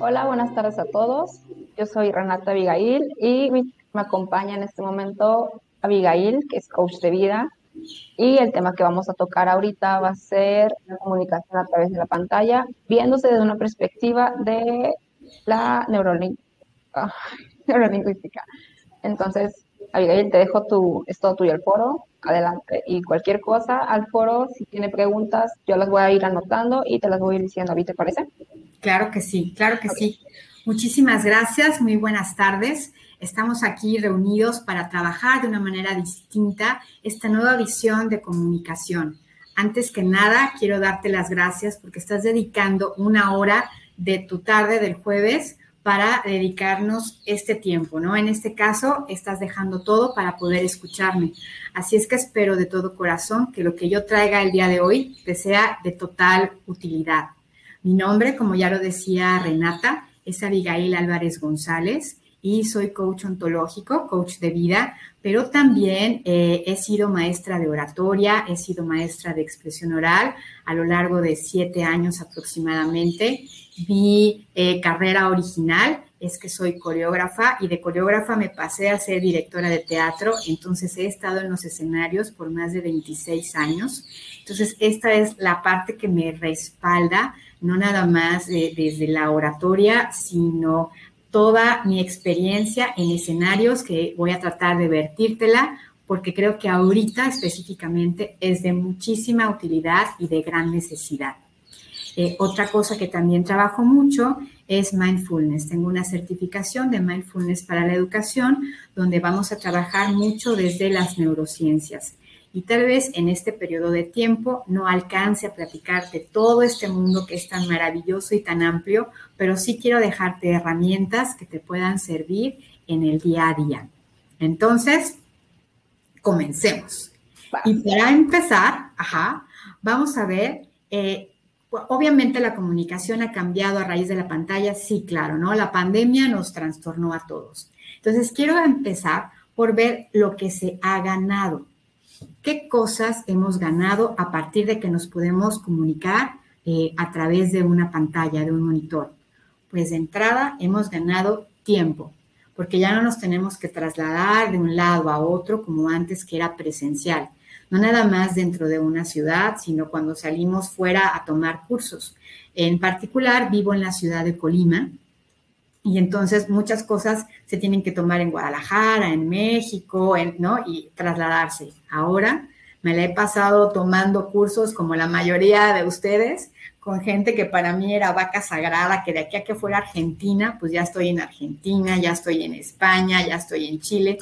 Hola, buenas tardes a todos. Yo soy Renata Abigail y me acompaña en este momento Abigail, que es coach de vida. Y el tema que vamos a tocar ahorita va a ser la comunicación a través de la pantalla, viéndose desde una perspectiva de la neurolingüística. Entonces, Abigail, te dejo tu, es todo tuyo el foro, adelante. Y cualquier cosa al foro, si tiene preguntas, yo las voy a ir anotando y te las voy a ir diciendo. ¿A te parece? Claro que sí, claro que sí. Muchísimas gracias, muy buenas tardes. Estamos aquí reunidos para trabajar de una manera distinta esta nueva visión de comunicación. Antes que nada, quiero darte las gracias porque estás dedicando una hora de tu tarde del jueves para dedicarnos este tiempo, ¿no? En este caso, estás dejando todo para poder escucharme. Así es que espero de todo corazón que lo que yo traiga el día de hoy te sea de total utilidad. Mi nombre, como ya lo decía Renata, es Abigail Álvarez González y soy coach ontológico, coach de vida, pero también eh, he sido maestra de oratoria, he sido maestra de expresión oral a lo largo de siete años aproximadamente. Mi eh, carrera original es que soy coreógrafa y de coreógrafa me pasé a ser directora de teatro, entonces he estado en los escenarios por más de 26 años. Entonces, esta es la parte que me respalda, no nada más desde la oratoria, sino toda mi experiencia en escenarios que voy a tratar de vertírtela porque creo que ahorita específicamente es de muchísima utilidad y de gran necesidad. Eh, otra cosa que también trabajo mucho es mindfulness. Tengo una certificación de mindfulness para la educación donde vamos a trabajar mucho desde las neurociencias y tal vez en este periodo de tiempo no alcance a platicarte todo este mundo que es tan maravilloso y tan amplio, pero sí quiero dejarte herramientas que te puedan servir en el día a día. Entonces, comencemos. Y para empezar, ajá, vamos a ver, eh, obviamente la comunicación ha cambiado a raíz de la pantalla, sí, claro, ¿no? La pandemia nos trastornó a todos. Entonces, quiero empezar por ver lo que se ha ganado. ¿Qué cosas hemos ganado a partir de que nos podemos comunicar eh, a través de una pantalla, de un monitor? Pues de entrada hemos ganado tiempo, porque ya no nos tenemos que trasladar de un lado a otro como antes que era presencial. No nada más dentro de una ciudad, sino cuando salimos fuera a tomar cursos. En particular, vivo en la ciudad de Colima, y entonces muchas cosas se tienen que tomar en Guadalajara, en México, ¿no? Y trasladarse. Ahora me la he pasado tomando cursos como la mayoría de ustedes, con gente que para mí era vaca sagrada, que de aquí a que fuera Argentina, pues ya estoy en Argentina, ya estoy en España, ya estoy en Chile.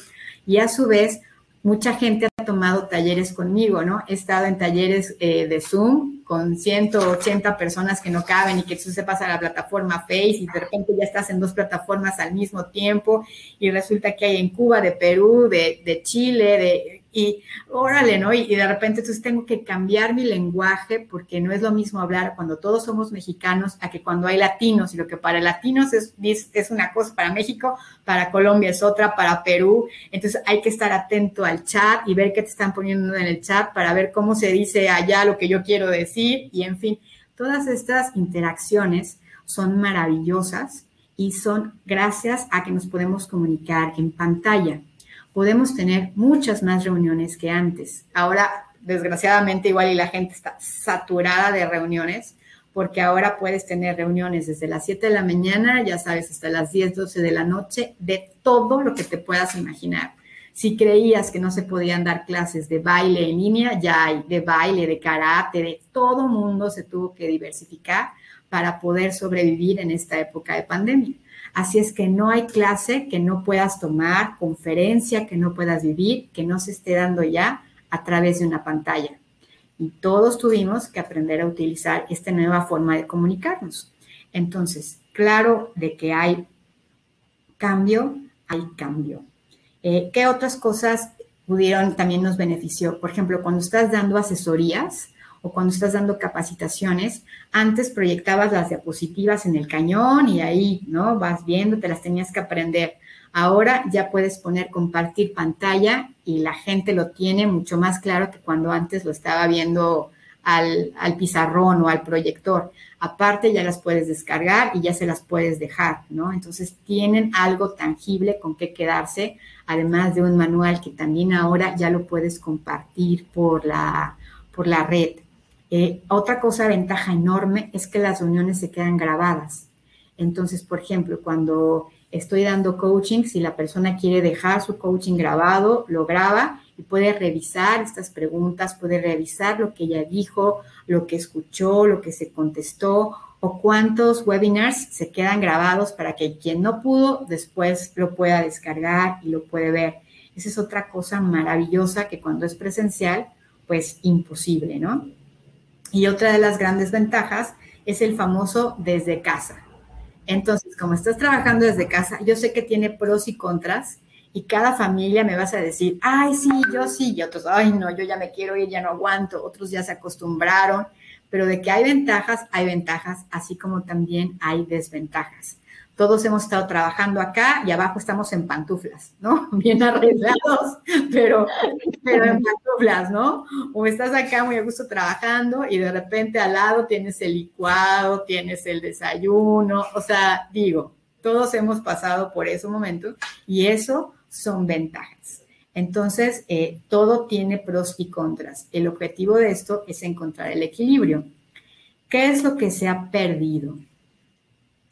Y a su vez, mucha gente ha tomado talleres conmigo, ¿no? He estado en talleres eh, de Zoom con 180 personas que no caben y que tú se pasa a la plataforma Face y de repente ya estás en dos plataformas al mismo tiempo y resulta que hay en Cuba, de Perú, de, de Chile, de y órale, ¿no? Y, de repente entonces tengo que cambiar mi lenguaje porque no es lo mismo hablar cuando todos somos mexicanos a que cuando hay latinos y lo que para latinos es, es una cosa, para México, para Colombia es otra, para Perú. Entonces hay que estar atento al chat y ver qué te están poniendo en el chat para ver cómo se dice allá lo que yo quiero decir y en fin, todas estas interacciones son maravillosas y son gracias a que nos podemos comunicar en pantalla podemos tener muchas más reuniones que antes. Ahora, desgraciadamente, igual y la gente está saturada de reuniones, porque ahora puedes tener reuniones desde las 7 de la mañana, ya sabes, hasta las 10, 12 de la noche, de todo lo que te puedas imaginar. Si creías que no se podían dar clases de baile en línea, ya hay de baile, de karate, de todo mundo se tuvo que diversificar para poder sobrevivir en esta época de pandemia. Así es que no hay clase que no puedas tomar, conferencia que no puedas vivir, que no se esté dando ya a través de una pantalla. Y todos tuvimos que aprender a utilizar esta nueva forma de comunicarnos. Entonces, claro de que hay cambio, hay cambio. Eh, ¿Qué otras cosas pudieron también nos benefició? Por ejemplo, cuando estás dando asesorías, o cuando estás dando capacitaciones, antes proyectabas las diapositivas en el cañón y ahí, ¿no? Vas viendo, te las tenías que aprender. Ahora ya puedes poner compartir pantalla y la gente lo tiene mucho más claro que cuando antes lo estaba viendo al, al, pizarrón o al proyector. Aparte ya las puedes descargar y ya se las puedes dejar, ¿no? Entonces tienen algo tangible con qué quedarse, además de un manual que también ahora ya lo puedes compartir por la, por la red. Eh, otra cosa, ventaja enorme, es que las reuniones se quedan grabadas. Entonces, por ejemplo, cuando estoy dando coaching, si la persona quiere dejar su coaching grabado, lo graba y puede revisar estas preguntas, puede revisar lo que ella dijo, lo que escuchó, lo que se contestó o cuántos webinars se quedan grabados para que quien no pudo después lo pueda descargar y lo puede ver. Esa es otra cosa maravillosa que cuando es presencial, pues imposible, ¿no? Y otra de las grandes ventajas es el famoso desde casa. Entonces, como estás trabajando desde casa, yo sé que tiene pros y contras y cada familia me vas a decir, ay, sí, yo sí, y otros, ay, no, yo ya me quiero ir, ya no aguanto, otros ya se acostumbraron, pero de que hay ventajas, hay ventajas, así como también hay desventajas todos hemos estado trabajando acá y abajo estamos en pantuflas, ¿no? Bien arreglados, pero, pero en pantuflas, ¿no? O estás acá muy a gusto trabajando y de repente al lado tienes el licuado, tienes el desayuno, o sea, digo, todos hemos pasado por ese momento y eso son ventajas. Entonces, eh, todo tiene pros y contras. El objetivo de esto es encontrar el equilibrio. ¿Qué es lo que se ha perdido?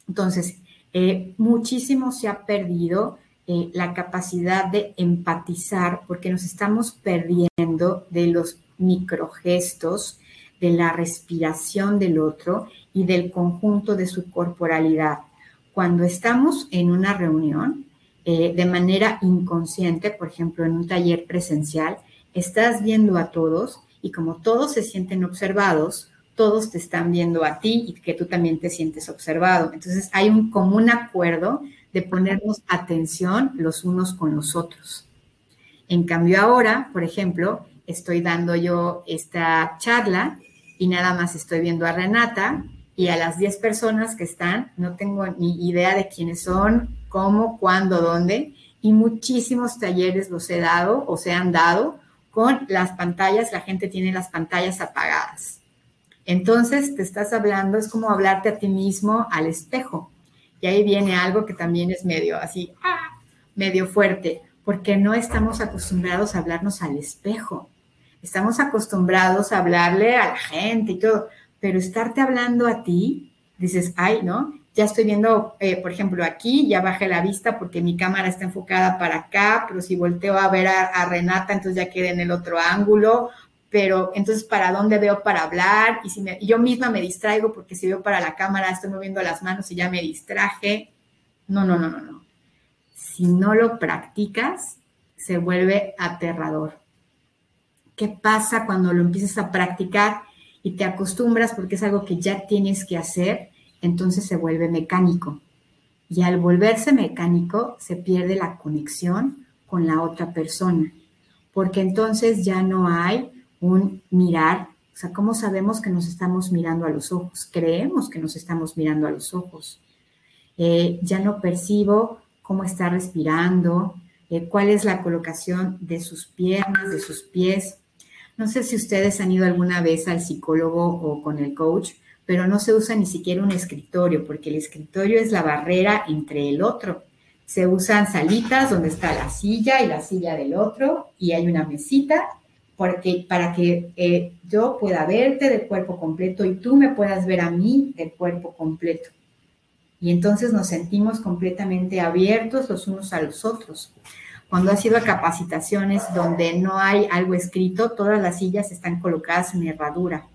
Entonces, eh, muchísimo se ha perdido eh, la capacidad de empatizar porque nos estamos perdiendo de los microgestos, de la respiración del otro y del conjunto de su corporalidad. Cuando estamos en una reunión, eh, de manera inconsciente, por ejemplo, en un taller presencial, estás viendo a todos y como todos se sienten observados, todos te están viendo a ti y que tú también te sientes observado. Entonces hay un común acuerdo de ponernos atención los unos con los otros. En cambio ahora, por ejemplo, estoy dando yo esta charla y nada más estoy viendo a Renata y a las 10 personas que están, no tengo ni idea de quiénes son, cómo, cuándo, dónde, y muchísimos talleres los he dado o se han dado con las pantallas, la gente tiene las pantallas apagadas. Entonces te estás hablando, es como hablarte a ti mismo al espejo. Y ahí viene algo que también es medio así, ¡ah! medio fuerte, porque no estamos acostumbrados a hablarnos al espejo. Estamos acostumbrados a hablarle a la gente y todo, pero estarte hablando a ti, dices, ay, ¿no? Ya estoy viendo, eh, por ejemplo, aquí, ya bajé la vista porque mi cámara está enfocada para acá, pero si volteo a ver a, a Renata, entonces ya quedé en el otro ángulo, pero entonces, ¿para dónde veo para hablar? Y si yo misma me distraigo porque si veo para la cámara, estoy moviendo las manos y ya me distraje. No, no, no, no, no. Si no lo practicas, se vuelve aterrador. ¿Qué pasa cuando lo empiezas a practicar y te acostumbras porque es algo que ya tienes que hacer? Entonces se vuelve mecánico. Y al volverse mecánico, se pierde la conexión con la otra persona, porque entonces ya no hay un mirar, o sea, ¿cómo sabemos que nos estamos mirando a los ojos? Creemos que nos estamos mirando a los ojos. Eh, ya no percibo cómo está respirando, eh, cuál es la colocación de sus piernas, de sus pies. No sé si ustedes han ido alguna vez al psicólogo o con el coach, pero no se usa ni siquiera un escritorio, porque el escritorio es la barrera entre el otro. Se usan salitas donde está la silla y la silla del otro, y hay una mesita porque, para que eh, yo pueda verte de cuerpo completo y tú me puedas ver a mí de cuerpo completo. Y entonces nos sentimos completamente abiertos los unos a los otros. Cuando ha sido a capacitaciones donde no hay algo escrito, todas las sillas están colocadas en herradura.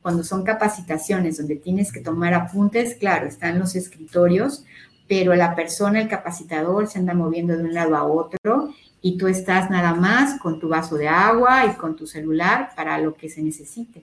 Cuando son capacitaciones donde tienes que tomar apuntes, claro, están los escritorios, pero la persona, el capacitador, se anda moviendo de un lado a otro y tú estás nada más con tu vaso de agua y con tu celular para lo que se necesite.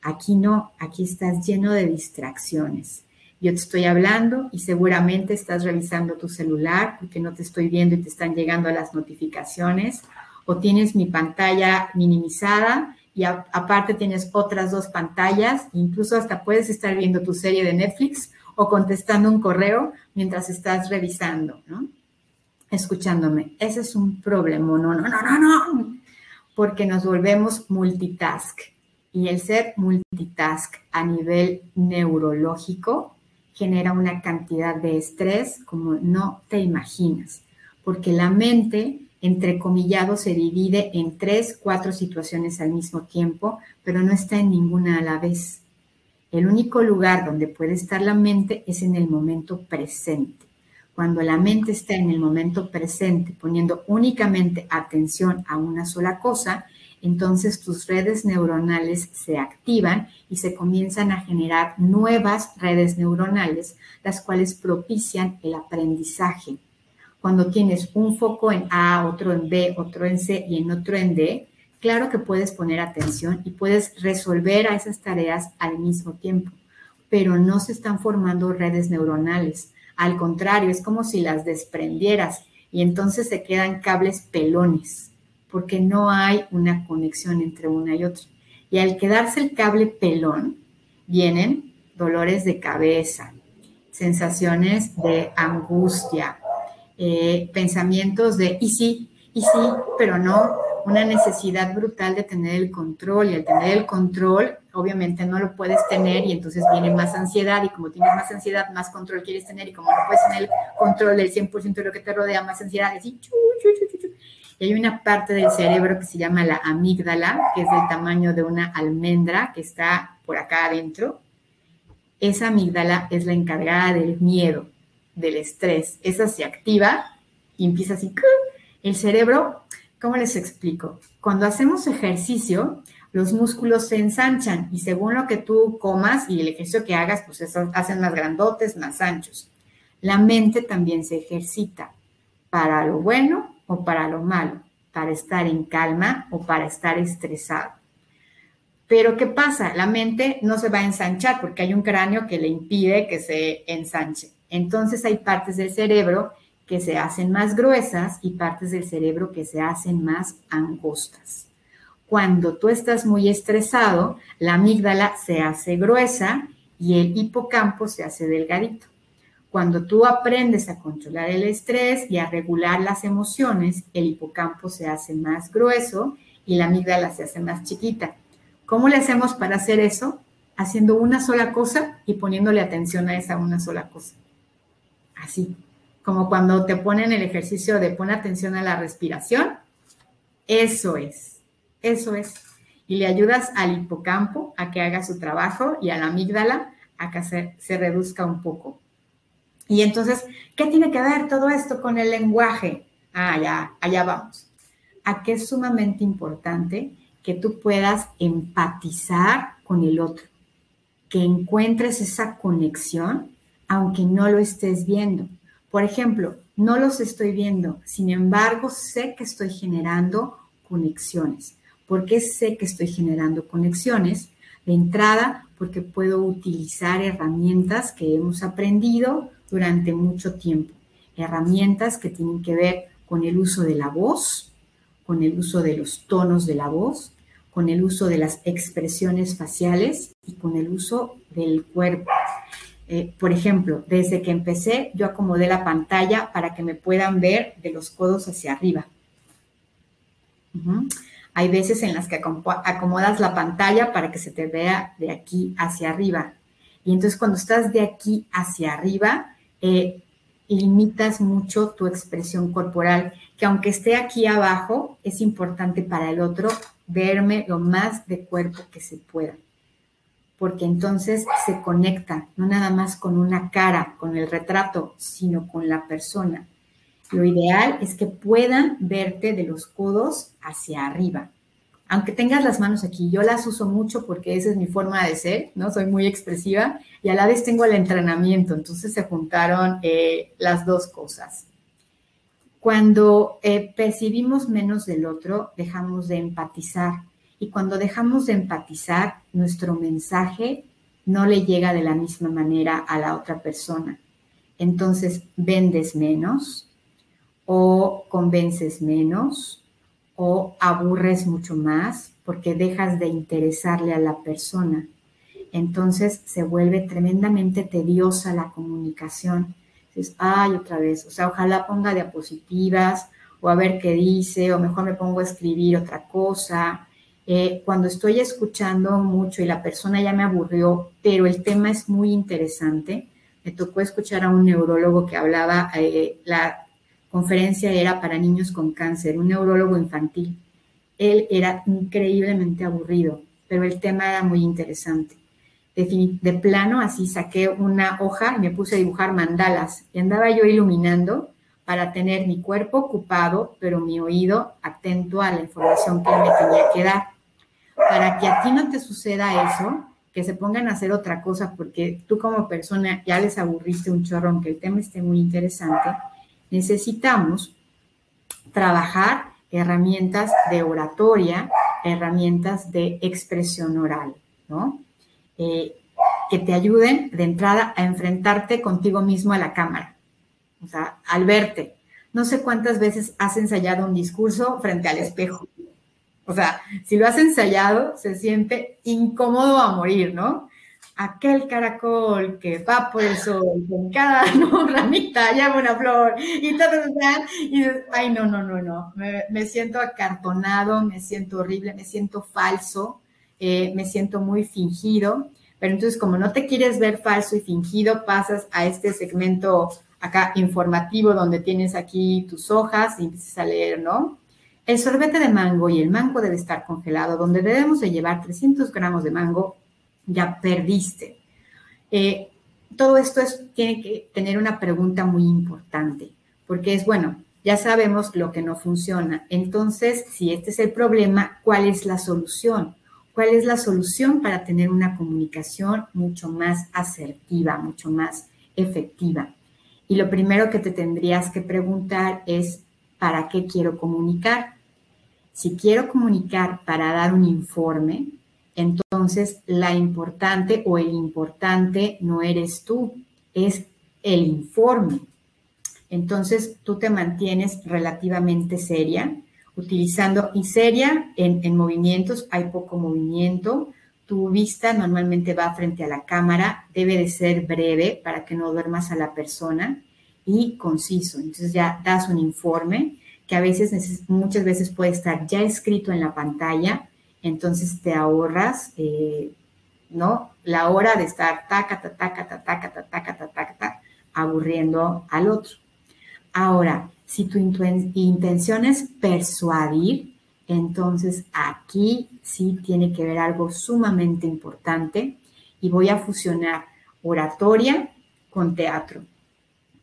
Aquí no, aquí estás lleno de distracciones. Yo te estoy hablando y seguramente estás revisando tu celular porque no te estoy viendo y te están llegando las notificaciones o tienes mi pantalla minimizada y aparte tienes otras dos pantallas, incluso hasta puedes estar viendo tu serie de Netflix o contestando un correo mientras estás revisando, ¿no? Escuchándome. Ese es un problema. No, no, no, no, no. Porque nos volvemos multitask. Y el ser multitask a nivel neurológico genera una cantidad de estrés como no te imaginas. Porque la mente, entre comillado, se divide en tres, cuatro situaciones al mismo tiempo, pero no está en ninguna a la vez. El único lugar donde puede estar la mente es en el momento presente. Cuando la mente está en el momento presente, poniendo únicamente atención a una sola cosa, entonces tus redes neuronales se activan y se comienzan a generar nuevas redes neuronales, las cuales propician el aprendizaje. Cuando tienes un foco en A, otro en B, otro en C y en otro en D, claro que puedes poner atención y puedes resolver a esas tareas al mismo tiempo, pero no se están formando redes neuronales. Al contrario, es como si las desprendieras y entonces se quedan cables pelones, porque no hay una conexión entre una y otra. Y al quedarse el cable pelón, vienen dolores de cabeza, sensaciones de angustia, eh, pensamientos de, y sí, y sí, pero no, una necesidad brutal de tener el control y al tener el control, obviamente no lo puedes tener y entonces viene más ansiedad y como tienes más ansiedad, más control quieres tener y como no puedes tener el control del 100% de lo que te rodea, más ansiedad, y, y hay una parte del cerebro que se llama la amígdala, que es del tamaño de una almendra que está por acá adentro. Esa amígdala es la encargada del miedo, del estrés. Esa se activa y empieza así. El cerebro ¿Cómo les explico? Cuando hacemos ejercicio, los músculos se ensanchan y según lo que tú comas y el ejercicio que hagas, pues eso hacen más grandotes, más anchos. La mente también se ejercita para lo bueno o para lo malo, para estar en calma o para estar estresado. Pero ¿qué pasa? La mente no se va a ensanchar porque hay un cráneo que le impide que se ensanche. Entonces hay partes del cerebro que se hacen más gruesas y partes del cerebro que se hacen más angostas. Cuando tú estás muy estresado, la amígdala se hace gruesa y el hipocampo se hace delgadito. Cuando tú aprendes a controlar el estrés y a regular las emociones, el hipocampo se hace más grueso y la amígdala se hace más chiquita. ¿Cómo le hacemos para hacer eso? Haciendo una sola cosa y poniéndole atención a esa una sola cosa. Así como cuando te ponen el ejercicio de pon atención a la respiración, eso es, eso es. Y le ayudas al hipocampo a que haga su trabajo y a la amígdala a que se, reduzca un poco. Y entonces, ¿qué tiene que ver todo esto con el lenguaje? Ah, ya, allá vamos. A es sumamente importante que tú puedas empatizar con el otro, que encuentres esa conexión aunque no lo estés viendo por ejemplo, no los estoy viendo, sin embargo, sé que estoy generando conexiones. ¿Por qué sé que estoy generando conexiones? De entrada, porque puedo utilizar herramientas que hemos aprendido durante mucho tiempo. Herramientas que tienen que ver con el uso de la voz, con el uso de los tonos de la voz, con el uso de las expresiones faciales y con el uso del cuerpo. Eh, por ejemplo, desde que empecé, yo acomodé la pantalla para que me puedan ver de los codos hacia arriba. Hay veces en las que acomodas la pantalla para que se te vea de aquí hacia arriba. Y entonces cuando estás de aquí hacia arriba, eh, limitas mucho tu expresión corporal, que aunque esté aquí abajo, es importante para el otro verme lo más de cuerpo que se pueda porque entonces se conecta, no nada más con una cara, con el retrato, sino con la persona. Lo ideal es que puedan verte de los codos hacia arriba. Aunque tengas las manos aquí, yo las uso mucho porque esa es mi forma de ser, ¿no? Soy muy expresiva y a la vez tengo el entrenamiento, entonces se juntaron eh, las dos cosas. Cuando eh, percibimos menos del otro, dejamos de empatizar y cuando dejamos de empatizar, nuestro mensaje no le llega de la misma manera a la otra persona. Entonces, vendes menos o convences menos o aburres mucho más porque dejas de interesarle a la persona. Entonces se vuelve tremendamente tediosa la comunicación, Dices, ay, otra vez. O sea, ojalá ponga diapositivas o a ver qué dice, o mejor me pongo a escribir otra cosa. Eh, cuando estoy escuchando mucho y la persona ya me aburrió, pero el tema es muy interesante, me tocó escuchar a un neurólogo que hablaba, eh, la conferencia era para niños con cáncer, un neurólogo infantil. Él era increíblemente aburrido, pero el tema era muy interesante. De, de plano, así saqué una hoja y me puse a dibujar mandalas y andaba yo iluminando para tener mi cuerpo ocupado, pero mi oído atento a la información que me tenía que dar. Para que a ti no te suceda eso, que se pongan a hacer otra cosa porque tú como persona ya les aburriste un chorro, aunque el tema esté muy interesante, necesitamos trabajar herramientas de oratoria, herramientas de expresión oral, ¿no? Eh, que te ayuden de entrada a enfrentarte contigo mismo a la cámara, o sea, al verte. No sé cuántas veces has ensayado un discurso frente al espejo. O sea, si lo has ensayado, se siente incómodo a morir, ¿no? Aquel caracol que va por el sol, con cada ramita llama una flor y todo, y ay, no, no, no, no, me, siento acartonado, me siento horrible, me siento falso, eh, me siento muy fingido, pero entonces como no te quieres ver falso y fingido, pasas a este segmento acá informativo donde tienes aquí tus hojas y empiezas a leer, ¿no? El sorbete de mango y el mango debe estar congelado, donde debemos de llevar 300 gramos de mango, ya perdiste. Eh, todo esto es, tiene que tener una pregunta muy importante, porque es, bueno, ya sabemos lo que no funciona. Entonces, si este es el problema, ¿cuál es la solución? ¿Cuál es la solución para tener una comunicación mucho más asertiva, mucho más efectiva? Y lo primero que te tendrías que preguntar es, ¿para qué quiero comunicar? Si quiero comunicar para dar un informe, entonces la importante o el importante no eres tú, es el informe. Entonces tú te mantienes relativamente seria, utilizando y seria en, en movimientos, hay poco movimiento, tu vista normalmente va frente a la cámara, debe de ser breve para que no duermas a la persona y conciso. Entonces ya das un informe que a veces, muchas veces puede estar ya escrito en la pantalla, entonces te ahorras, eh, ¿no? La hora de estar taca, taca, taca, taca, taca, taca, taca, aburriendo al otro. Ahora, si tu intención es persuadir, entonces aquí sí tiene que ver algo sumamente importante y voy a fusionar oratoria con teatro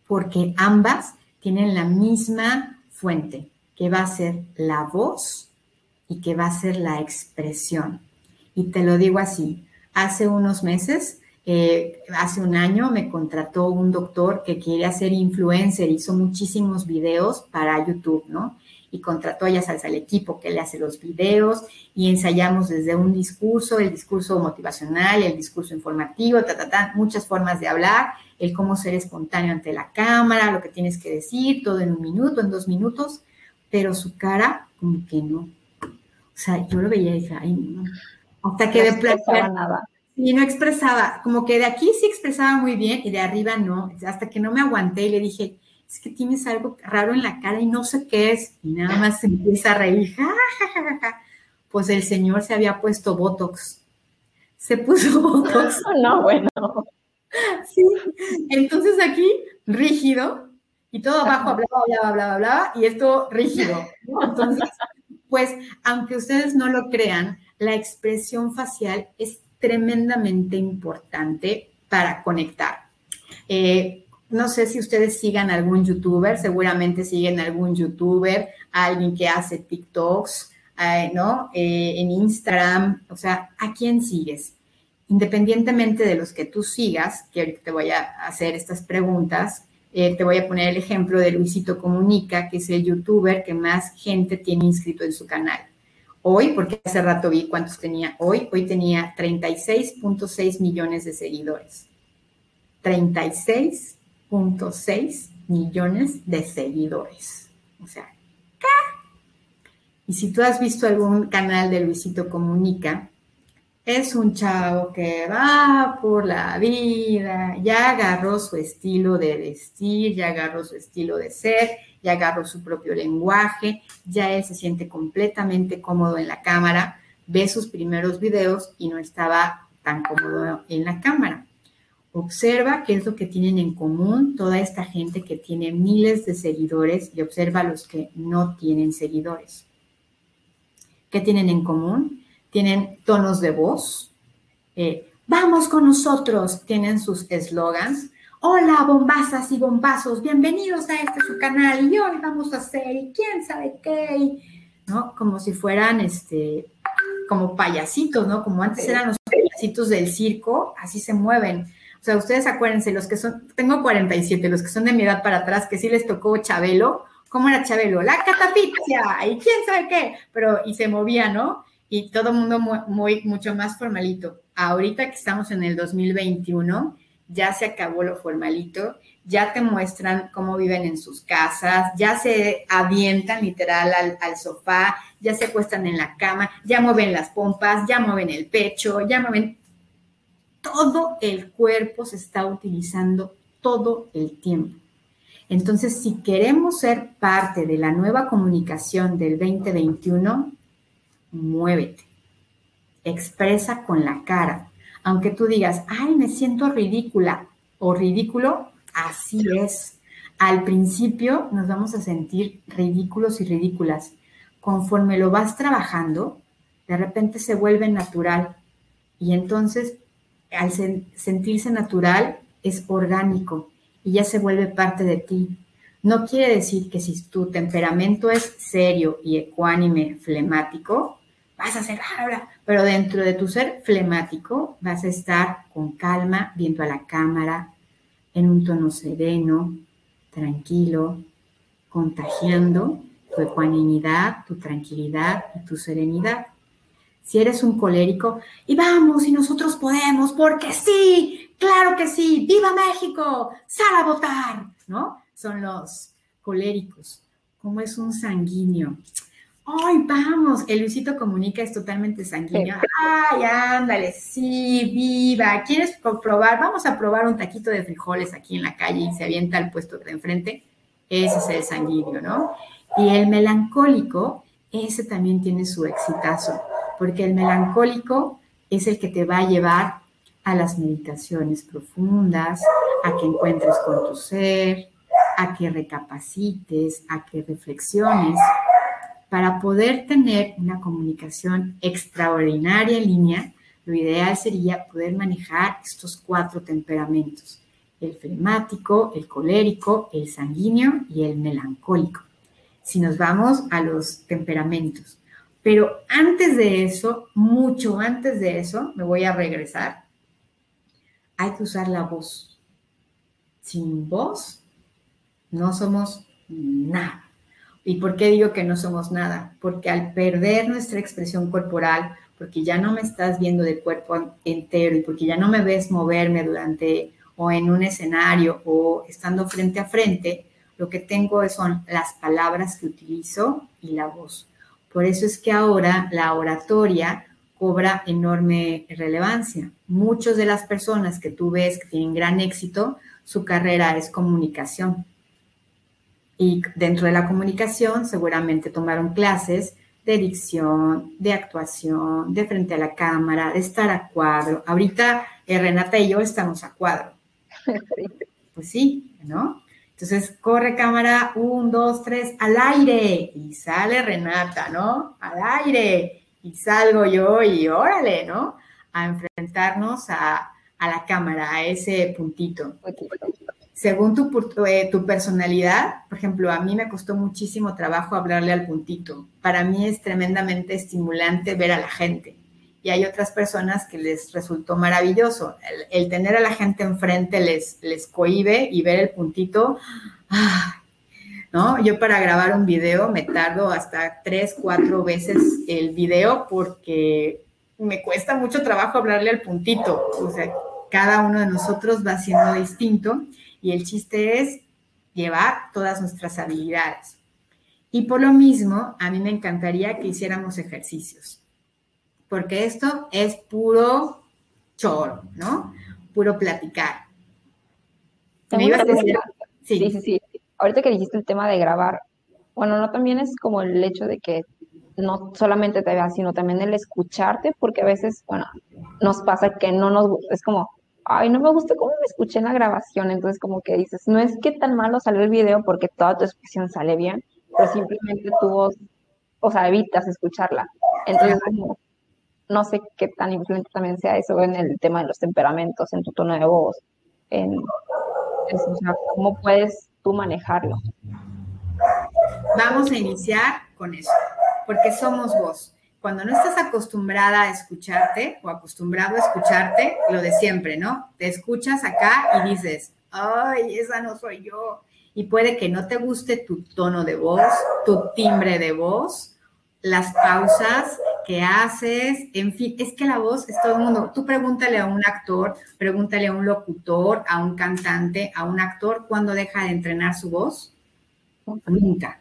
porque ambas tienen la misma fuente, que va a ser la voz y que va a ser la expresión. Y te lo digo así, hace unos meses, eh, hace un año, me contrató un doctor que quiere hacer influencer, hizo muchísimos videos para YouTube, ¿no? y contrató, ya sabes, al equipo que le hace los videos y ensayamos desde un discurso, el discurso motivacional, el discurso informativo, ta, ta, ta, muchas formas de hablar, el cómo ser espontáneo ante la cámara, lo que tienes que decir, todo en un minuto, en dos minutos, pero su cara como que no. O sea, yo lo veía y dije, ay, no. Hasta que no de expresaba nada. Y no expresaba, como que de aquí sí expresaba muy bien y de arriba no. Hasta que no me aguanté y le dije, es que tienes algo raro en la cara y no sé qué es. Y nada más se empieza a reír. Pues el señor se había puesto Botox. Se puso Botox. No, bueno. Sí. Entonces aquí, rígido, y todo abajo hablaba, hablaba, hablaba, hablaba, y esto rígido. Entonces, pues, aunque ustedes no lo crean, la expresión facial es tremendamente importante para conectar. Eh, no sé si ustedes sigan algún youtuber, seguramente siguen algún youtuber, alguien que hace TikToks, ¿no? Eh, en Instagram, o sea, ¿a quién sigues? Independientemente de los que tú sigas, que ahorita te voy a hacer estas preguntas, eh, te voy a poner el ejemplo de Luisito Comunica, que es el youtuber que más gente tiene inscrito en su canal. Hoy, porque hace rato vi cuántos tenía hoy, hoy tenía 36.6 millones de seguidores. 36 seis millones de seguidores. O sea, ¿qué? Y si tú has visto algún canal de Luisito Comunica, es un chavo que va por la vida, ya agarró su estilo de vestir, ya agarró su estilo de ser, ya agarró su propio lenguaje, ya él se siente completamente cómodo en la cámara, ve sus primeros videos y no estaba tan cómodo en la cámara. Observa qué es lo que tienen en común toda esta gente que tiene miles de seguidores y observa los que no tienen seguidores. ¿Qué tienen en común? Tienen tonos de voz. Eh, Vamos con nosotros, tienen sus eslogans. Hola, bombazas y bombazos, bienvenidos a este su canal y hoy vamos a hacer y quién sabe qué, ¿no? Como si fueran, este, como payasitos, ¿no? Como antes eran los payasitos del circo, así se mueven. O sea, ustedes acuérdense, los que son, tengo 47, los que son de mi edad para atrás, que sí les tocó Chabelo, ¿cómo era Chabelo? La catafixia y quién sabe qué, pero y se movía, ¿no? Y todo mundo muy, mucho más formalito. Ahorita que estamos en el 2021, ya se acabó lo formalito, ya te muestran cómo viven en sus casas, ya se avientan literal al, sofá, ya se acuestan en la cama, ya mueven las pompas, ya mueven el pecho, ya mueven... Todo el cuerpo se está utilizando todo el tiempo. Entonces, si queremos ser parte de la nueva comunicación del 2021, muévete, expresa con la cara. Aunque tú digas, ay, me siento ridícula o ridículo, así es. Al principio nos vamos a sentir ridículos y ridículas. Conforme lo vas trabajando, de repente se vuelve natural. Y entonces, al sentirse natural, es orgánico y ya se vuelve parte de ti. No quiere decir que si tu temperamento es serio y ecuánime, flemático, vas a ahora, pero dentro de tu ser flemático vas a estar con calma, viendo a la cámara, en un tono sereno, tranquilo, contagiando tu ecuanimidad, tu tranquilidad y tu serenidad. Si eres un colérico, y vamos, y nosotros podemos, porque sí, claro que sí, viva México, sal a votar, ¿no? Son los coléricos, como es un sanguíneo ¡Ay, vamos! El Luisito Comunica es totalmente sanguíneo. ¡Ay, ándale! Sí, viva. ¿Quieres probar? Vamos a probar un taquito de frijoles aquí en la calle y se avienta al puesto de enfrente. Ese es el sanguíneo, ¿no? Y el melancólico, ese también tiene su exitazo, porque el melancólico es el que te va a llevar a las meditaciones profundas, a que encuentres con tu ser, a que recapacites, a que reflexiones para poder tener una comunicación extraordinaria en línea, lo ideal sería poder manejar estos cuatro temperamentos, el flemático, el colérico, el sanguíneo y el melancólico. Si nos vamos a los temperamentos. Pero antes de eso, mucho antes de eso, me voy a regresar, hay que usar la voz. Sin voz, no somos nada. ¿Y por qué digo que no somos nada? Porque al perder nuestra expresión corporal, porque ya no me estás viendo de cuerpo entero y porque ya no me ves moverme durante o en un escenario o estando frente a frente, lo que tengo son las palabras que utilizo y la voz. Por eso es que ahora la oratoria cobra enorme relevancia. Muchas de las personas que tú ves que tienen gran éxito, su carrera es comunicación. Y dentro de la comunicación seguramente tomaron clases de dicción, de actuación, de frente a la cámara, de estar a cuadro. Ahorita eh, Renata y yo estamos a cuadro. Pues sí, ¿no? Entonces corre cámara, un, dos, tres, al aire. Y sale Renata, ¿no? Al aire. Y salgo yo y órale, ¿no? A enfrentarnos a, a la cámara, a ese puntito según tu, eh, tu personalidad, por ejemplo, a mí me costó muchísimo trabajo hablarle al puntito. Para mí es tremendamente estimulante ver a la gente. Y hay otras personas que les resultó maravilloso. El, tener a la gente enfrente les, les cohibe y ver el puntito. ¿no? Yo para grabar un video me tardo hasta tres, cuatro veces el video porque me cuesta mucho trabajo hablarle al puntito. O sea, cada uno de nosotros va siendo distinto y el chiste es llevar todas nuestras habilidades. Y por lo mismo, a mí me encantaría que hiciéramos ejercicios. porque esto es puro choro, ¿no? Puro platicar. ¿Me Sí. sí, sí, Ahorita que dijiste el tema de grabar, bueno, no también es como el hecho de que no solamente te veas, sino también el escucharte, porque a veces, bueno, nos pasa que no nos es como, ay, no me gusta cómo me escuché en la grabación, entonces como que dices, no es que tan malo salió el video porque toda tu expresión sale bien, pero simplemente tu voz, o sea, evitas escucharla. Entonces, no sé qué tan influente también sea eso en el tema de los temperamentos, en tu tono de voz, en, o sea, cómo puedes tú manejarlo. Vamos a iniciar con eso, porque somos vos. Cuando no estás acostumbrada a escucharte o acostumbrado a escucharte, lo de siempre, ¿no? Te escuchas acá y dices, ay, esa no soy yo. Y puede que no te guste tu tono de voz, tu timbre de voz, las pausas que haces, en fin, es que la voz es todo el mundo. Tú pregúntale a un actor, pregúntale a un locutor, a un cantante, a un actor, ¿cuándo deja de entrenar su voz? Nunca,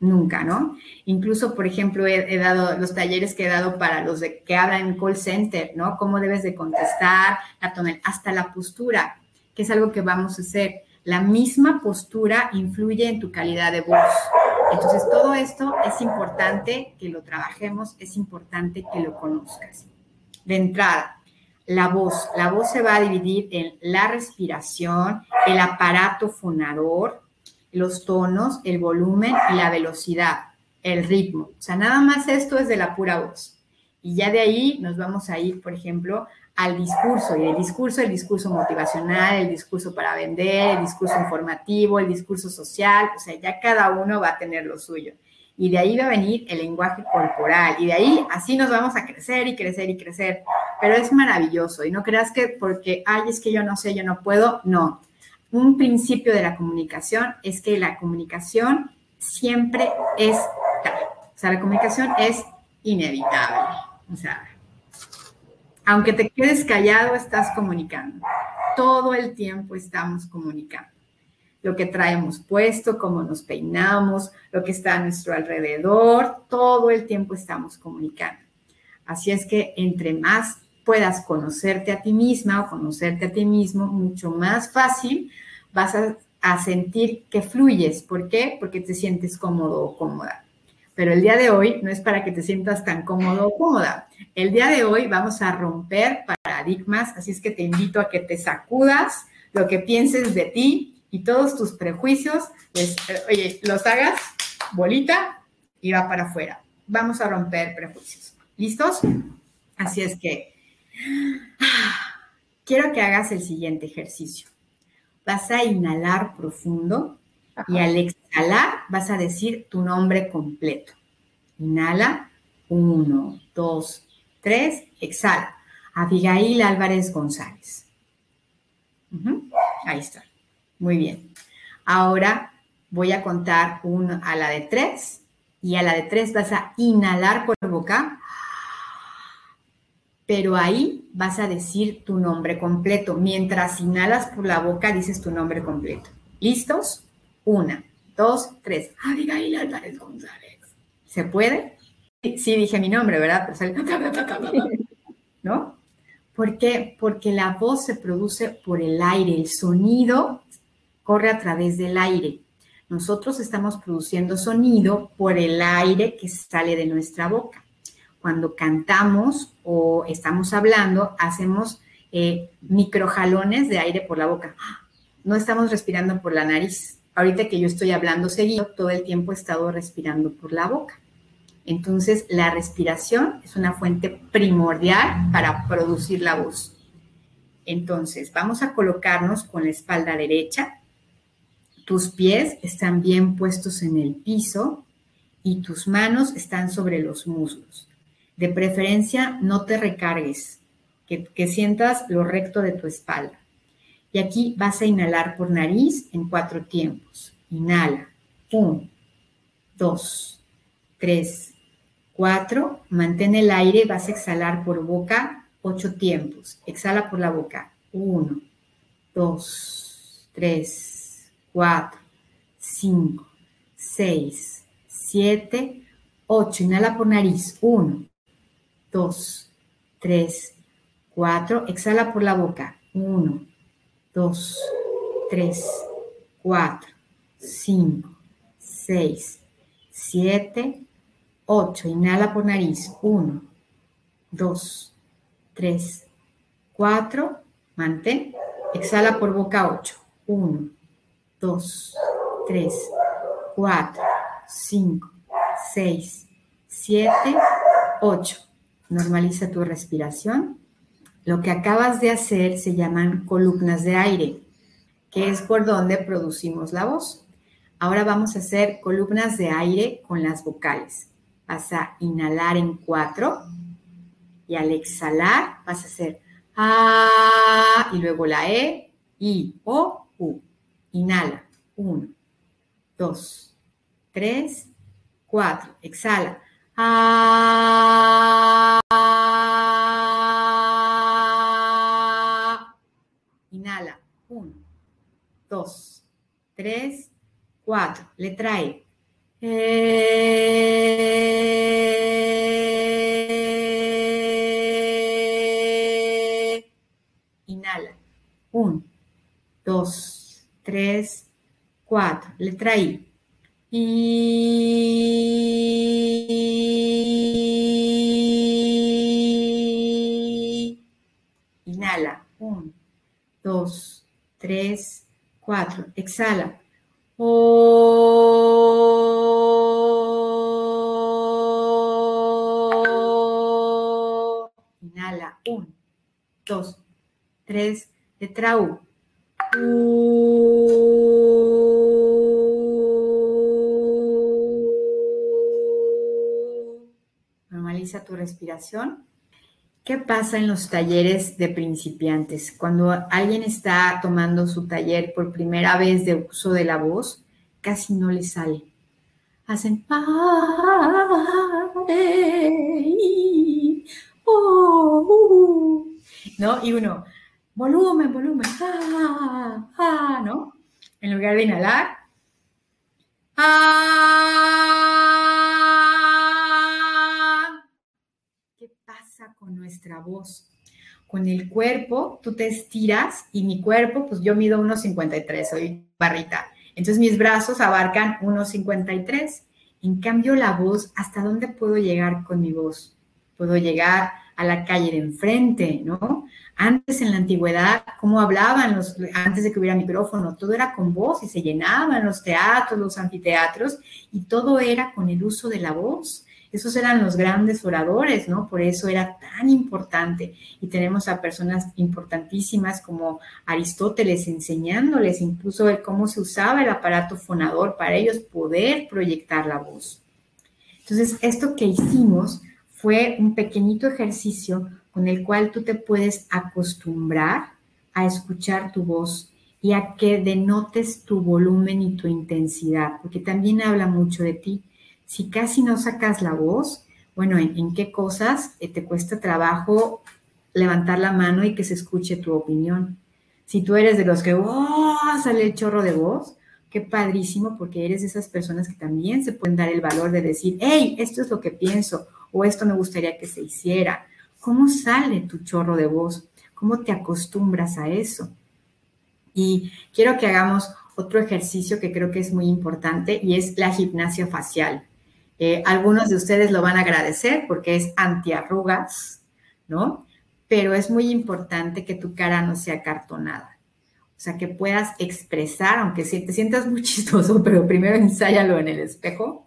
nunca, ¿no? Incluso, por ejemplo, he, dado los talleres que he dado para los de, que hablan en call center, ¿no? Cómo debes de contestar, hasta la postura, que es algo que vamos a hacer. La misma postura influye en tu calidad de voz. Entonces, todo esto es importante que lo trabajemos, es importante que lo conozcas. De entrada, la voz. La voz se va a dividir en la respiración, el aparato fonador, los tonos, el volumen la velocidad, el ritmo. O sea, nada más esto es de la pura voz. Y ya de ahí nos vamos a ir, por ejemplo, al discurso. Y el discurso, el discurso motivacional, el discurso para vender, el discurso informativo, el discurso social. O sea, ya cada uno va a tener lo suyo. Y de ahí va a venir el lenguaje corporal. Y de ahí así nos vamos a crecer y crecer y crecer. Pero es maravilloso. Y no creas que porque, ay, es que yo no sé, yo no puedo. No un principio de la comunicación es que la comunicación siempre es O sea, la comunicación es inevitable. O sea, aunque te quedes callado, estás comunicando. Todo el tiempo estamos comunicando. Lo que traemos puesto, cómo nos peinamos, lo que está a nuestro alrededor, todo el tiempo estamos comunicando. Así es que entre más puedas conocerte a ti misma o conocerte a ti mismo, mucho más fácil vas a, sentir que fluyes. ¿Por qué? Porque te sientes cómodo o cómoda. Pero el día de hoy no es para que te sientas tan cómodo o cómoda. El día de hoy vamos a romper paradigmas, así es que te invito a que te sacudas lo que pienses de ti y todos tus prejuicios, pues, eh, oye, los hagas bolita y va para afuera. Vamos a romper prejuicios. ¿Listos? Así es que quiero que hagas el siguiente ejercicio vas a inhalar profundo y al exhalar vas a decir tu nombre completo. Inhala, uno, dos, tres, exhala. Abigail Álvarez González. Ahí está. Muy bien. Ahora voy a contar uno a la de tres y a la de tres vas a inhalar por boca pero ahí vas a decir tu nombre completo. Mientras inhalas por la boca, dices tu nombre completo. ¿Listos? Una, dos, tres. Abigail Álvarez González. ¿Se puede? Sí, dije mi nombre, ¿verdad? ¿No? ¿Por qué? Porque la voz se produce por el aire, el sonido corre a través del aire. Nosotros estamos produciendo sonido por el aire que sale de nuestra boca cuando cantamos o estamos hablando, hacemos eh, microjalones de aire por la boca. No estamos respirando por la nariz. Ahorita que yo estoy hablando seguido, todo el tiempo he estado respirando por la boca. Entonces, la respiración es una fuente primordial para producir la voz. Entonces, vamos a colocarnos con la espalda derecha. Tus pies están bien puestos en el piso y tus manos están sobre los muslos. De preferencia, no te recargues, que, sientas lo recto de tu espalda. Y aquí vas a inhalar por nariz en cuatro tiempos. Inhala. Un, dos, tres, cuatro. Mantén el aire. Vas a exhalar por boca ocho tiempos. Exhala por la boca. Uno, dos, tres, cuatro, cinco, seis, siete, ocho. Inhala por nariz. Uno, 2, 3, 4. Exhala por la boca. 1, 2, 3, 4, 5, 6, 7, 8. Inhala por nariz. 1, 2, 3, 4. Mantén. Exhala por boca 8. 1, 2, 3, 4, 5, 6, 7, 8. Normaliza tu respiración. Lo que acabas de hacer se llaman columnas de aire, que es por donde producimos la voz. Ahora vamos a hacer columnas de aire con las vocales. Vas a inhalar en 4 y al exhalar vas a hacer A y luego la E, I, O, U. Inhala. 1, 2, 3, 4. Exhala. Ah. Inhala. 1, 2, 3, 4. Letra E. E. Inhala. 1, 2, 3, 4. Letra I. Y... 2, 3, 4. Exhala. Inhala. 1, 2, 3. Letra U. Normaliza tu respiración. ¿Qué pasa en los talleres de principiantes? Cuando alguien está tomando su taller por primera vez de uso de la voz, casi no le sale. Hacen ¿no? Y uno, volumen, volumen, ah, ah, ¿no? En lugar de inhalar, ah. Voz? Con el cuerpo, tú te estiras y mi cuerpo, pues yo mido 1,53, soy barrita. Entonces mis brazos abarcan 1,53. En cambio, la voz, ¿hasta dónde puedo llegar con mi voz? Puedo llegar a la calle de enfrente, ¿no? Antes en la antigüedad, ¿cómo hablaban los, antes de que hubiera micrófono? Todo era con voz y se llenaban los teatros, los anfiteatros y todo era con el uso de la voz. Esos eran los grandes oradores, ¿no? Por eso era tan importante. Y tenemos a personas importantísimas como Aristóteles enseñándoles incluso cómo se usaba el aparato fonador para ellos poder proyectar la voz. Entonces, esto que hicimos fue un pequeñito ejercicio con el cual tú te puedes acostumbrar a escuchar tu voz y a que denotes tu volumen y tu intensidad, porque también habla mucho de ti. Si casi no sacas la voz, bueno, ¿en, qué cosas eh, te cuesta trabajo levantar la mano y que se escuche tu opinión? Si tú eres de los que ¡oh! sale el chorro de voz, qué padrísimo, porque eres de esas personas que también se pueden dar el valor de decir, hey, esto es lo que pienso, o esto me gustaría que se hiciera, ¿Cómo sale tu chorro de voz? ¿Cómo te acostumbras a eso? Y quiero que hagamos otro ejercicio que creo que es muy importante y es la gimnasia facial. Eh, algunos de ustedes lo van a agradecer porque es antiarrugas, ¿no? Pero es muy importante que tu cara no sea cartonada. O sea, que puedas expresar, aunque te sientas muy chistoso, pero primero ensáyalo en el espejo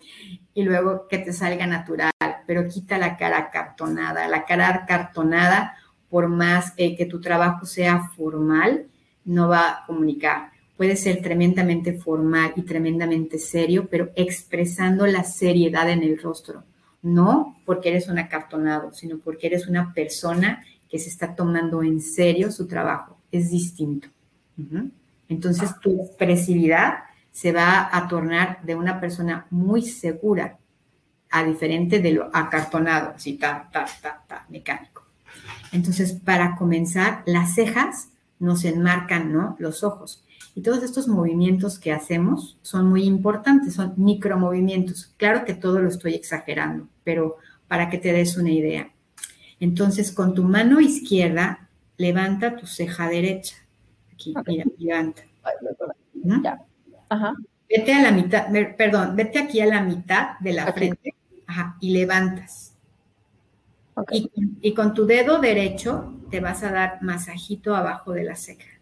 y luego que te salga natural pero quita la cara cartonada. La cara cartonada, por más eh, que tu trabajo sea formal, no va a comunicar. Puede ser tremendamente formal y tremendamente serio, pero expresando la seriedad en el rostro. No porque eres un acartonado, sino porque eres una persona que se está tomando en serio su trabajo. Es distinto. Entonces tu expresividad se va a tornar de una persona muy segura a diferente de lo acartonado, así, ta, ta, ta, ta, mecánico. Entonces, para comenzar, las cejas nos enmarcan, ¿no? Los ojos. Y todos estos movimientos que hacemos son muy importantes, son micromovimientos. Claro que todo lo estoy exagerando, pero para que te des una idea. Entonces, con tu mano izquierda, levanta tu ceja derecha. Aquí, mira, levanta. Ya. Ajá. Vete a la mitad, perdón, vete aquí a la mitad de la frente ajá, y levantas. Y, y, con tu dedo derecho te vas a dar masajito abajo de la ceja.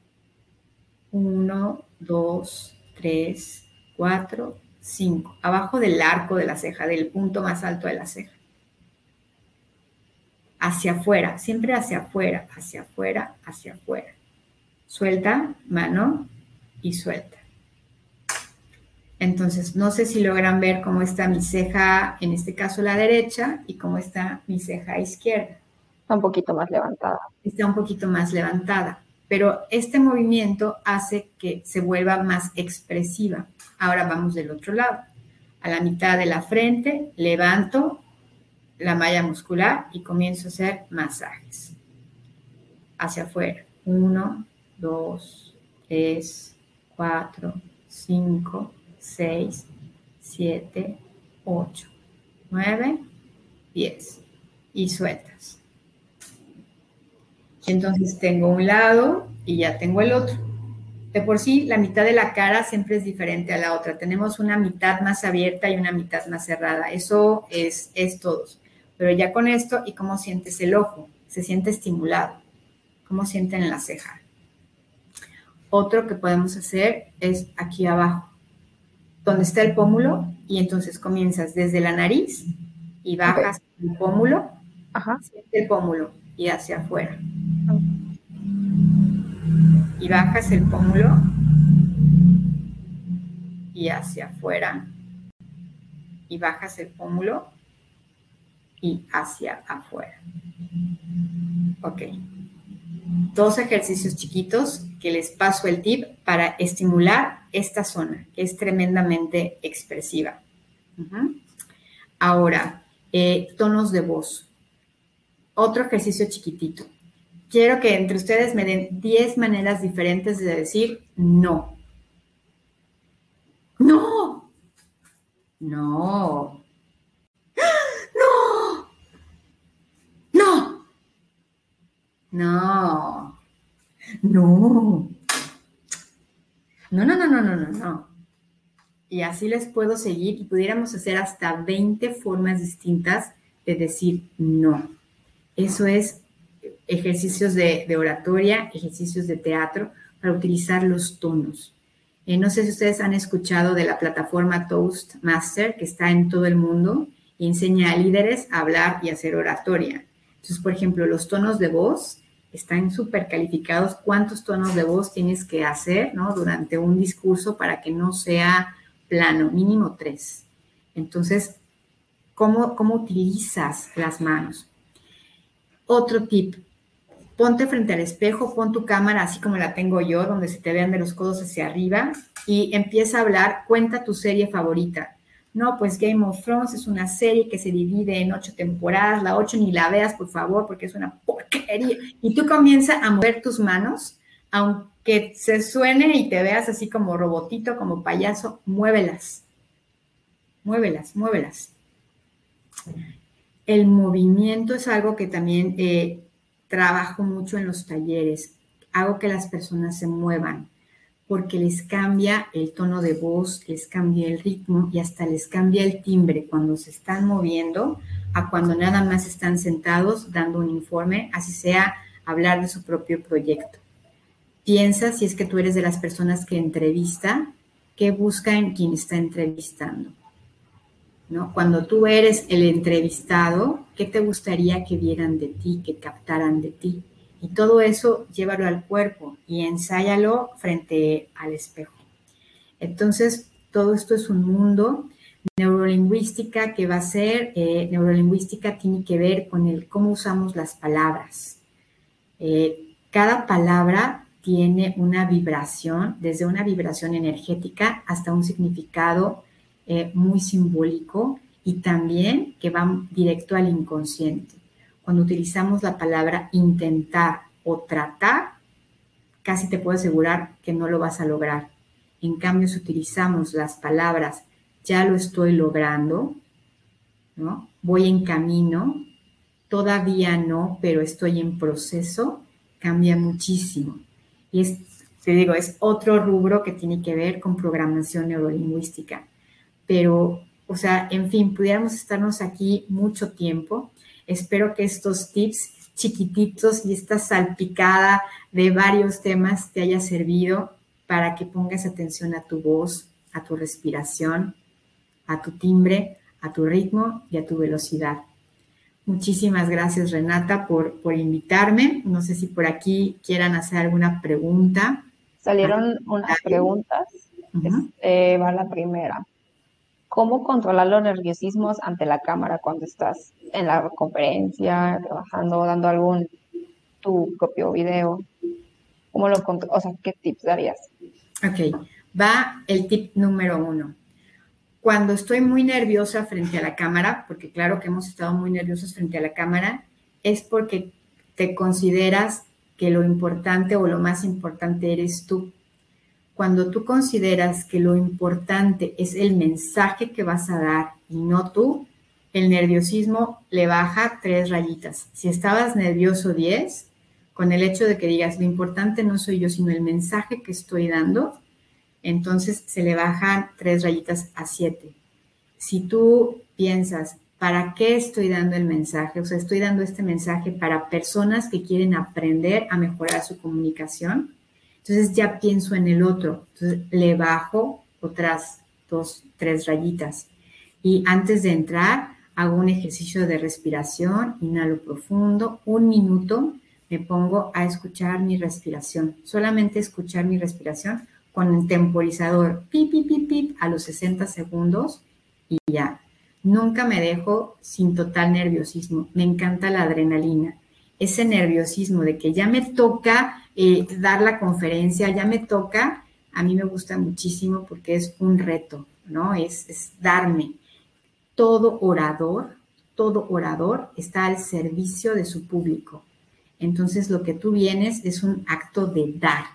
Uno, dos, tres, cuatro, cinco. Abajo del arco de la ceja, del punto más alto de la ceja hacia afuera, siempre hacia afuera, hacia afuera, hacia afuera. Suelta, mano y suelta. Entonces, no sé si logran ver cómo está mi ceja, en este caso la derecha, y cómo está mi ceja izquierda. Está un poquito más levantada. Está un poquito más levantada, pero este movimiento hace que se vuelva más expresiva. Ahora vamos del otro lado. A la mitad de la frente, levanto la malla muscular y comienzo a hacer masajes. Hacia afuera. Uno, dos, tres, cuatro, cinco, seis, siete, ocho, nueve, diez. Y sueltas. Entonces tengo un lado y ya tengo el otro. De por sí, la mitad de la cara siempre es diferente a la otra. Tenemos una mitad más abierta y una mitad más cerrada. Eso es, es todo. Pero ya con esto, ¿y cómo sientes el ojo? Se siente estimulado. ¿Cómo sienten en la ceja? Otro que podemos hacer es aquí abajo, donde está el pómulo, y entonces comienzas desde la nariz y bajas el pómulo, Ajá. el pómulo y hacia afuera. Y bajas el pómulo y hacia afuera. Y bajas el pómulo y hacia afuera. Ok. Dos ejercicios chiquitos que les paso el tip para estimular esta zona, que es tremendamente expresiva. Ahora, eh, tonos de voz. Otro ejercicio chiquitito. Quiero que entre ustedes me den 10 maneras diferentes de decir no. No. No. No. No. No, no, no, no, no, no, no. Y así les puedo seguir y pudiéramos hacer hasta 20 formas distintas de decir no. Eso es ejercicios de, oratoria, ejercicios de teatro para utilizar los tonos. Eh, no sé si ustedes han escuchado de la plataforma Toastmaster que está en todo el mundo y enseña a líderes a hablar y hacer oratoria. Entonces, por ejemplo, los tonos de voz están súper calificados cuántos tonos de voz tienes que hacer ¿no? durante un discurso para que no sea plano, mínimo tres. Entonces, ¿cómo, cómo utilizas las manos? Otro tip, ponte frente al espejo, pon tu cámara así como la tengo yo, donde se te vean de los codos hacia arriba y empieza a hablar, cuenta tu serie favorita no, pues Game of Thrones es una serie que se divide en ocho temporadas, la ocho ni la veas, por favor, porque es una porquería. Y tú comienzas a mover tus manos, aunque se suene y te veas así como robotito, como payaso, muévelas. Muévelas, muévelas. El movimiento es algo que también eh, trabajo mucho en los talleres. Hago que las personas se muevan porque les cambia el tono de voz, les cambia el ritmo y hasta les cambia el timbre cuando se están moviendo a cuando nada más están sentados dando un informe, así sea hablar de su propio proyecto. Piensa si es que tú eres de las personas que entrevista, qué busca en quien está entrevistando. ¿No? Cuando tú eres el entrevistado, ¿qué te gustaría que vieran de ti, que captaran de ti? Y todo eso llévalo al cuerpo y ensáyalo frente al espejo. Entonces, todo esto es un mundo. Neurolingüística que va a ser, eh, neurolingüística tiene que ver con el cómo usamos las palabras. Eh, cada palabra tiene una vibración, desde una vibración energética hasta un significado eh, muy simbólico y también que va directo al inconsciente cuando utilizamos la palabra intentar o tratar, casi te puedo asegurar que no lo vas a lograr. En cambio, si utilizamos las palabras ya lo estoy logrando, ¿no? Voy en camino, todavía no, pero estoy en proceso, cambia muchísimo. Y es, te digo, es otro rubro que tiene que ver con programación neurolingüística. Pero, o sea, en fin, pudiéramos estarnos aquí mucho tiempo. Espero que estos tips chiquititos y esta salpicada de varios temas te haya servido para que pongas atención a tu voz, a tu respiración, a tu timbre, a tu ritmo y a tu velocidad. Muchísimas gracias, Renata, por, por invitarme. No sé si por aquí quieran hacer alguna pregunta. Salieron unas preguntas. Este, va la primera. ¿Cómo controlar los nerviosismos ante la cámara cuando estás en la conferencia, trabajando, dando algún tu propio video? ¿Cómo lo o sea, qué tips darías? Ok, va el tip número uno cuando estoy muy nerviosa frente a la cámara, porque claro que hemos estado muy nerviosos frente a la cámara, es porque te consideras que lo importante o lo más importante eres tú. Cuando tú consideras que lo importante es el mensaje que vas a dar y no tú, el nerviosismo le baja tres rayitas. Si estabas nervioso 10, con el hecho de que digas, lo importante no soy yo, sino el mensaje que estoy dando, entonces se le bajan tres rayitas a siete. Si tú piensas, ¿para qué estoy dando el mensaje? O sea, estoy dando este mensaje para personas que quieren aprender a mejorar su comunicación. Entonces ya pienso en el otro. Le bajo otras dos, tres rayitas. Y antes de entrar, hago un ejercicio de respiración, inhalo profundo, un minuto, me pongo a escuchar mi respiración, solamente escuchar mi respiración con el temporizador, pip, pip, pip, pip, a los 60 segundos y ya. Nunca me dejo sin total nerviosismo. Me encanta la adrenalina. Ese nerviosismo de que ya me toca eh, dar la conferencia, ya me toca, a mí me gusta muchísimo porque es un reto, ¿no? Es, darme. Todo orador, todo orador está al servicio de su público. Entonces lo que tú vienes es un acto de dar,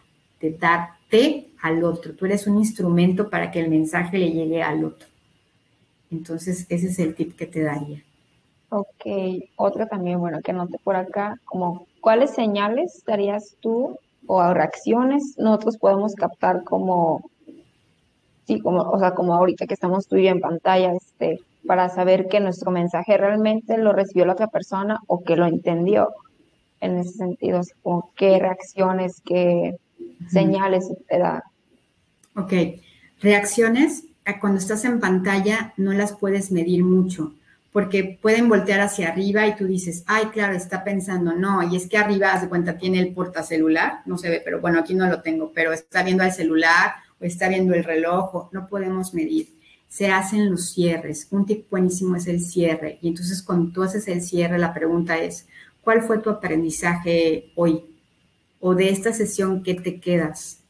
de darte al otro. Tú eres un instrumento para que el mensaje le llegue al otro. Entonces, ese es el tip que te daría. Ok, otra también, bueno, que note por acá, como, ¿cuáles señales darías tú o reacciones nosotros podemos captar como, sí, como, o sea, como ahorita que estamos tú y yo en pantalla, este, para saber que nuestro mensaje realmente lo recibió la otra persona o que lo entendió en ese sentido, como qué reacciones, qué señales te da. Ok, reacciones cuando estás en pantalla no las puedes medir mucho porque pueden voltear hacia arriba y tú dices, ay, claro, está pensando, no, y es que arriba, hace cuenta, tiene el portacelular, no se ve, pero bueno, aquí no lo tengo, pero está viendo el celular o está viendo el reloj, no podemos medir. Se hacen los cierres. Un tip buenísimo es el cierre. Y entonces cuando tú haces el cierre, la pregunta es, ¿cuál fue tu aprendizaje hoy? O de esta sesión, ¿qué te quedas?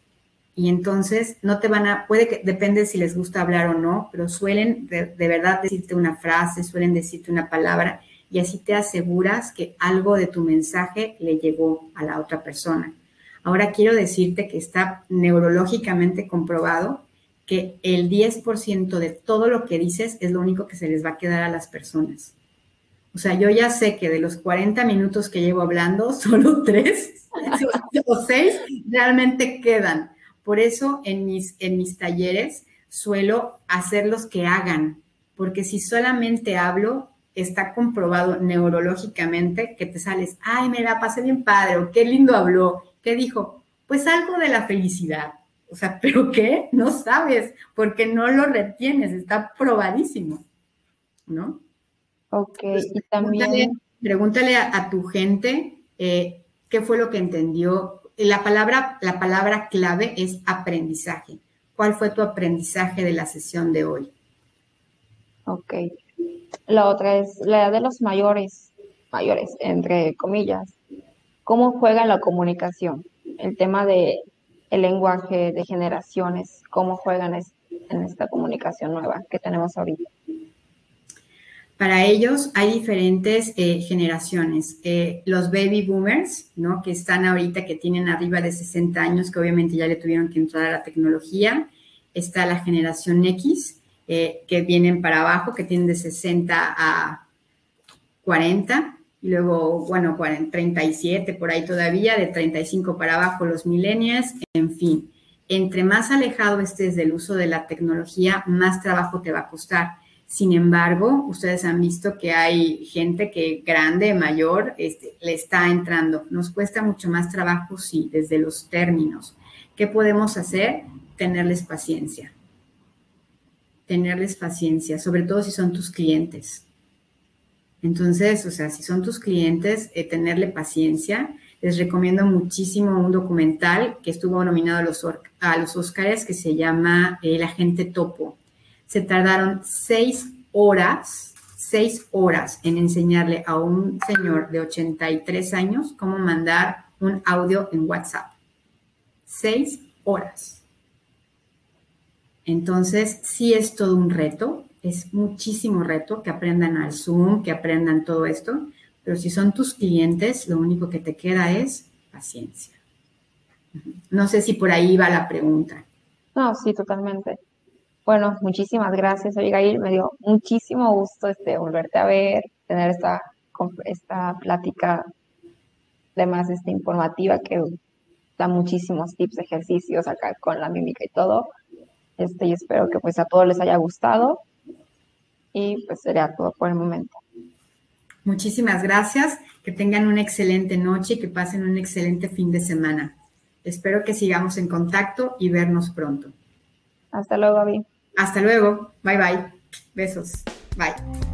Y entonces no te van a, puede que, depende si les gusta hablar o no, pero suelen de, verdad decirte una frase, suelen decirte una palabra y así te aseguras que algo de tu mensaje le llegó a la otra persona. Ahora quiero decirte que está neurológicamente comprobado que el 10% de todo lo que dices es lo único que se les va a quedar a las personas. O sea, yo ya sé que de los 40 minutos que llevo hablando, solo 3 o 6 realmente quedan. Por eso en mis, en mis talleres suelo hacerlos que hagan, porque si solamente hablo, está comprobado neurológicamente que te sales, ay, me la pasé bien padre, o qué lindo habló, ¿qué dijo? Pues algo de la felicidad. O sea, ¿pero qué? No sabes, porque no lo retienes, está probadísimo, ¿no? Ok, y también... Pregúntale, a, tu gente eh, qué fue lo que entendió, la palabra, la palabra clave es aprendizaje. ¿Cuál fue tu aprendizaje de la sesión de hoy? Ok. La otra es la edad de los mayores, mayores, entre comillas. ¿Cómo juega la comunicación? El tema de el lenguaje de generaciones, cómo juegan en esta comunicación nueva que tenemos ahorita. Para ellos hay diferentes eh, generaciones. Eh, los baby boomers, ¿no? Que están ahorita, que tienen arriba de 60 años, que obviamente ya le tuvieron que entrar a la tecnología. Está la generación X, eh, que vienen para abajo, que tienen de 60 a 40. y luego, bueno, 37 por ahí todavía, de 35 para abajo los millennials, en fin. Entre más alejado estés del uso de la tecnología, más trabajo te va a costar. Sin embargo, ustedes han visto que hay gente que grande, mayor, este, le está entrando. Nos cuesta mucho más trabajo, sí, desde los términos. ¿Qué podemos hacer? Tenerles paciencia. Tenerles paciencia, sobre todo si son tus clientes. Entonces, o sea, si son tus clientes, eh, tenerle paciencia. Les recomiendo muchísimo un documental que estuvo nominado a los, a los que se llama El agente topo. Se tardaron seis horas, seis horas en enseñarle a un señor de 83 años cómo mandar un audio en WhatsApp. Seis horas. Entonces, sí es todo un reto, es muchísimo reto que aprendan al Zoom, que aprendan todo esto, pero si son tus clientes, lo único que te queda es paciencia. No sé si por ahí va la pregunta. No, sí, totalmente. Bueno, muchísimas gracias, Abigail. Me dio muchísimo gusto este, volverte a ver, tener esta, esta plática además este, informativa que da muchísimos tips, ejercicios acá con la mímica y todo. Este, y espero que pues a todos les haya gustado. Y pues sería todo por el momento. Muchísimas gracias. Que tengan una excelente noche y que pasen un excelente fin de semana. Espero que sigamos en contacto y vernos pronto. Hasta luego, Abby. Hasta luego. Bye bye. Besos. Bye.